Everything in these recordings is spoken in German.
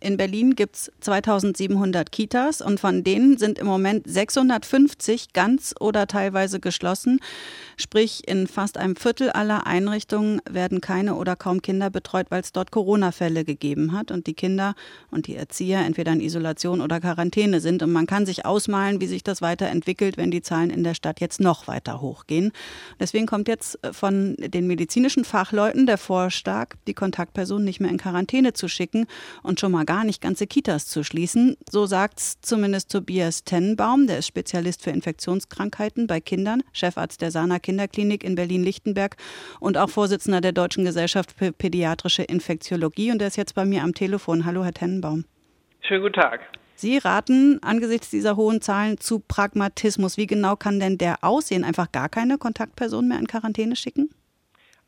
In Berlin gibt es 2700 Kitas und von denen sind im Moment 650 ganz oder teilweise geschlossen. Sprich, in fast einem Viertel aller Einrichtungen werden keine oder kaum Kinder betreut, weil es dort Corona-Fälle gegeben hat und die Kinder und die Erzieher entweder in Isolation oder Quarantäne sind. Und man kann sich ausmalen, wie sich das weiterentwickelt, wenn die Zahlen in der Stadt jetzt noch weiter hochgehen. Deswegen kommt jetzt von den medizinischen Fachleuten der Vorschlag, die Kontaktpersonen nicht mehr in Quarantäne zu schicken und schon mal gar nicht ganze Kitas zu schließen. So sagt es zumindest Tobias Tennenbaum, der ist Spezialist für Infektionskrankheiten bei Kindern, Chefarzt der Sana Kinderklinik in Berlin-Lichtenberg und auch Vorsitzender der Deutschen Gesellschaft für Pädiatrische Infektiologie. Und der ist jetzt bei mir am Telefon. Hallo, Herr Tennenbaum. Schönen guten Tag. Sie raten angesichts dieser hohen Zahlen zu Pragmatismus. Wie genau kann denn der aussehen? Einfach gar keine Kontaktperson mehr in Quarantäne schicken?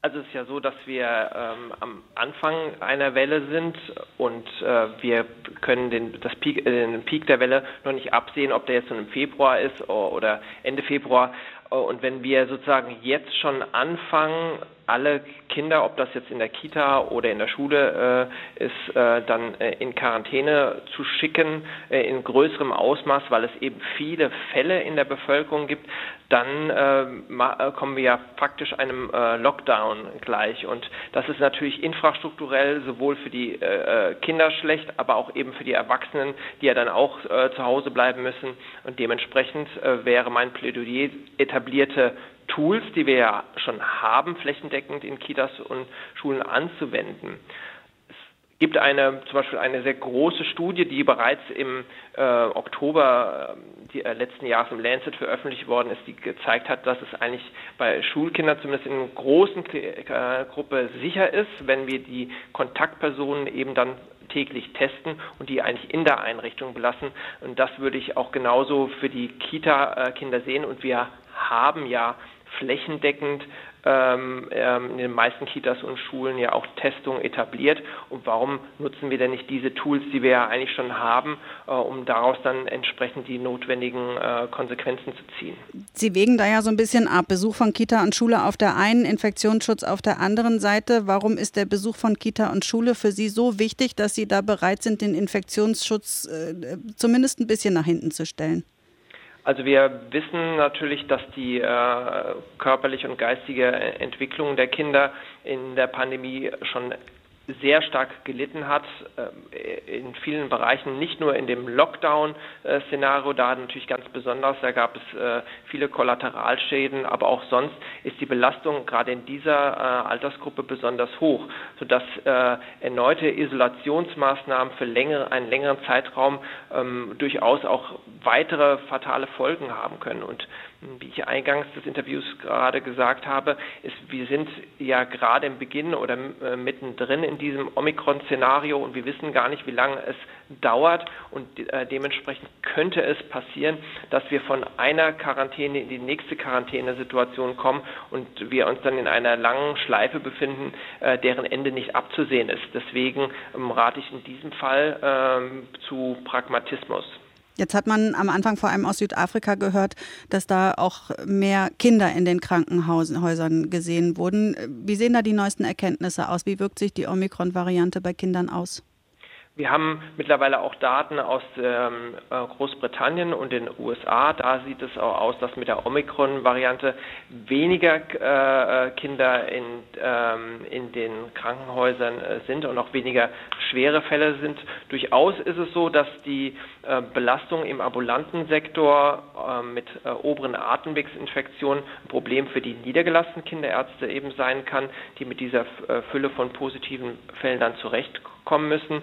Also es ist ja so, dass wir ähm, am Anfang einer Welle sind und äh, wir können den, das Peak, äh, den Peak der Welle noch nicht absehen, ob der jetzt nun im Februar ist oder Ende Februar. Und wenn wir sozusagen jetzt schon anfangen, alle Kinder, ob das jetzt in der Kita oder in der Schule äh, ist, äh, dann äh, in Quarantäne zu schicken, äh, in größerem Ausmaß, weil es eben viele Fälle in der Bevölkerung gibt, dann äh, äh, kommen wir ja faktisch einem Lockdown gleich. Und das ist natürlich infrastrukturell sowohl für die Kinder schlecht, aber auch eben für die Erwachsenen, die ja dann auch zu Hause bleiben müssen. Und dementsprechend wäre mein Plädoyer etablierte Tools, die wir ja schon haben, flächendeckend in Kitas und Schulen anzuwenden. Es gibt eine, zum Beispiel eine sehr große Studie, die bereits im äh, Oktober äh, die, äh, letzten Jahres im Lancet veröffentlicht worden ist, die gezeigt hat, dass es eigentlich bei Schulkindern zumindest in einer großen äh, Gruppe sicher ist, wenn wir die Kontaktpersonen eben dann täglich testen und die eigentlich in der Einrichtung belassen. Und das würde ich auch genauso für die Kita-Kinder sehen. Und wir haben ja flächendeckend ähm, ähm, in den meisten Kitas und Schulen ja auch Testung etabliert. Und warum nutzen wir denn nicht diese Tools, die wir ja eigentlich schon haben, äh, um daraus dann entsprechend die notwendigen äh, Konsequenzen zu ziehen? Sie wägen da ja so ein bisschen ab. Besuch von Kita und Schule auf der einen, Infektionsschutz auf der anderen Seite. Warum ist der Besuch von Kita und Schule für Sie so wichtig, dass Sie da bereit sind, den Infektionsschutz äh, zumindest ein bisschen nach hinten zu stellen? Also wir wissen natürlich, dass die äh, körperliche und geistige Entwicklung der Kinder in der Pandemie schon sehr stark gelitten hat, äh, in vielen Bereichen, nicht nur in dem Lockdown-Szenario, da natürlich ganz besonders, da gab es äh, viele Kollateralschäden, aber auch sonst ist die Belastung gerade in dieser äh, Altersgruppe besonders hoch, sodass erneute Isolationsmaßnahmen für einen längeren Zeitraum ähm, durchaus auch weitere fatale Folgen haben können. Und wie ich eingangs des Interviews gerade gesagt habe, ist, wir sind ja gerade im Beginn oder äh, mittendrin in diesem Omikron-Szenario und wir wissen gar nicht, wie lange es dauert und äh, dementsprechend könnte es passieren, dass wir von einer Quarantäne in die nächste Quarantänesituation kommen und wir uns dann in einer langen Schleife befinden, äh, deren Ende nicht abzusehen ist. Deswegen ähm, rate ich in diesem Fall ähm, zu Pragmatismus. Jetzt hat man am Anfang vor allem aus Südafrika gehört, dass da auch mehr Kinder in den Krankenhäusern gesehen wurden. Wie sehen da die neuesten Erkenntnisse aus? Wie wirkt sich die Omikron-Variante bei Kindern aus? Wir haben mittlerweile auch Daten aus ähm, äh, Großbritannien und den USA. Da sieht es auch aus, dass mit der Omikron-Variante weniger äh, Kinder in, ähm, in den Krankenhäusern äh, sind und auch weniger schwere Fälle sind. Durchaus ist es so, dass die äh, Belastung im ambulanten Sektor äh, mit äh, oberen Atemwegsinfektionen ein Problem für die niedergelassenen Kinderärzte eben sein kann, die mit dieser Fülle von positiven Fällen dann zurechtkommen müssen.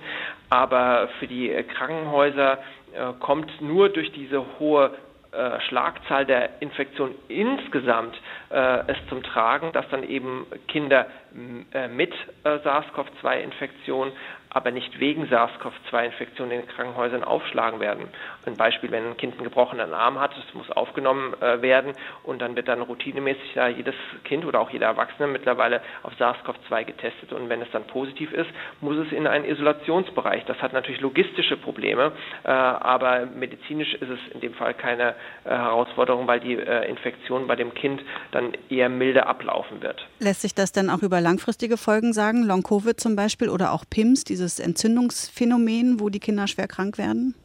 Aber für die Krankenhäuser äh, kommt nur durch diese hohe äh, Schlagzahl der Infektionen insgesamt äh, es zum Tragen, dass dann eben Kinder äh, mit äh, SARS-CoV-2-Infektion aber nicht wegen SARS-CoV-2-Infektion in den Krankenhäusern aufschlagen werden. Ein Beispiel, wenn ein Kind einen gebrochenen Arm hat, das muss aufgenommen äh, werden und dann wird dann routinemäßig da jedes Kind oder auch jeder Erwachsene mittlerweile auf SARS-CoV-2 getestet und wenn es dann positiv ist, muss es in einen Isolationsbereich. Das hat natürlich logistische Probleme, äh, aber medizinisch ist es in dem Fall keine äh, Herausforderung, weil die äh, Infektion bei dem Kind dann eher milde ablaufen wird. Lässt sich das denn auch über über langfristige Folgen sagen? Long-Covid zum Beispiel oder auch PIMS, dieses Entzündungsphänomen, wo die Kinder schwer krank werden?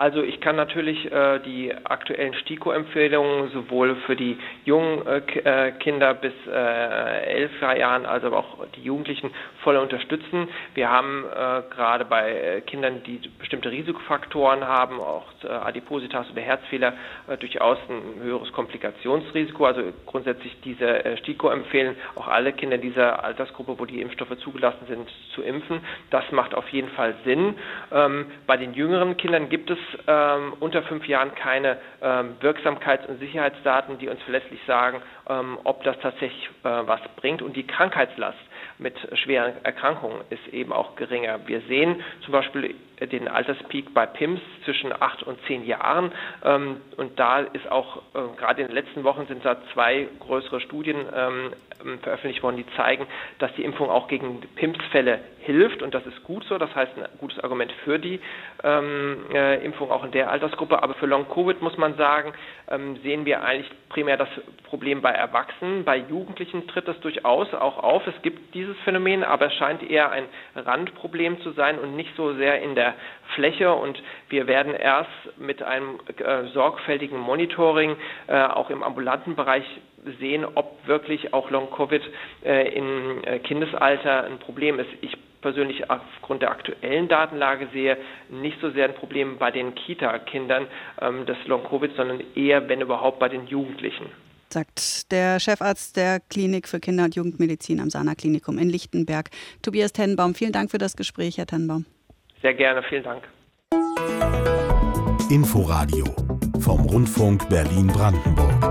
Also ich kann natürlich äh, die aktuellen STIKO-Empfehlungen sowohl für die jungen äh, äh Kinder bis äh, elf Jahren als auch die Jugendlichen voll unterstützen. Wir haben äh, gerade bei äh, Kindern, die bestimmte Risikofaktoren haben, auch Adipositas oder Herzfehler, durchaus ein höheres Komplikationsrisiko. Also grundsätzlich diese STIKO empfehlen auch alle Kinder dieser Altersgruppe, wo die Impfstoffe zugelassen sind, zu impfen. Das macht auf jeden Fall Sinn. Ähm, bei den jüngeren Kindern gibt es ähm, unter fünf Jahren keine ähm, Wirksamkeits- und Sicherheitsdaten, die uns verlässlich sagen, ähm, ob das tatsächlich äh, was bringt. Und die Krankheitslast mit schweren Erkrankungen ist eben auch geringer. Wir sehen zum Beispiel den Alterspeak bei PIMS zwischen acht und zehn Jahren. Ähm, und da ist auch, äh, gerade in den letzten Wochen sind da zwei größere Studien ähm, veröffentlicht worden, die zeigen, dass die Impfung auch gegen PIMS-Fälle hilft. Und das ist gut so. Das heißt, ein gutes Argument für die ähm, äh, Impfung auch in der Altersgruppe. Aber für Long-Covid muss man sagen, sehen wir eigentlich primär das Problem bei Erwachsenen. Bei Jugendlichen tritt das durchaus auch auf. Es gibt dieses Phänomen, aber es scheint eher ein Randproblem zu sein und nicht so sehr in der der Fläche und wir werden erst mit einem äh, sorgfältigen Monitoring äh, auch im ambulanten Bereich sehen, ob wirklich auch Long-Covid äh, im äh, Kindesalter ein Problem ist. Ich persönlich aufgrund der aktuellen Datenlage sehe nicht so sehr ein Problem bei den Kita-Kindern ähm, des Long-Covid, sondern eher, wenn überhaupt, bei den Jugendlichen sagt der Chefarzt der Klinik für Kinder- und Jugendmedizin am Sana Klinikum in Lichtenberg, Tobias Tennenbaum. Vielen Dank für das Gespräch, Herr Tennenbaum. Sehr gerne, vielen Dank. Inforadio vom Rundfunk Berlin-Brandenburg.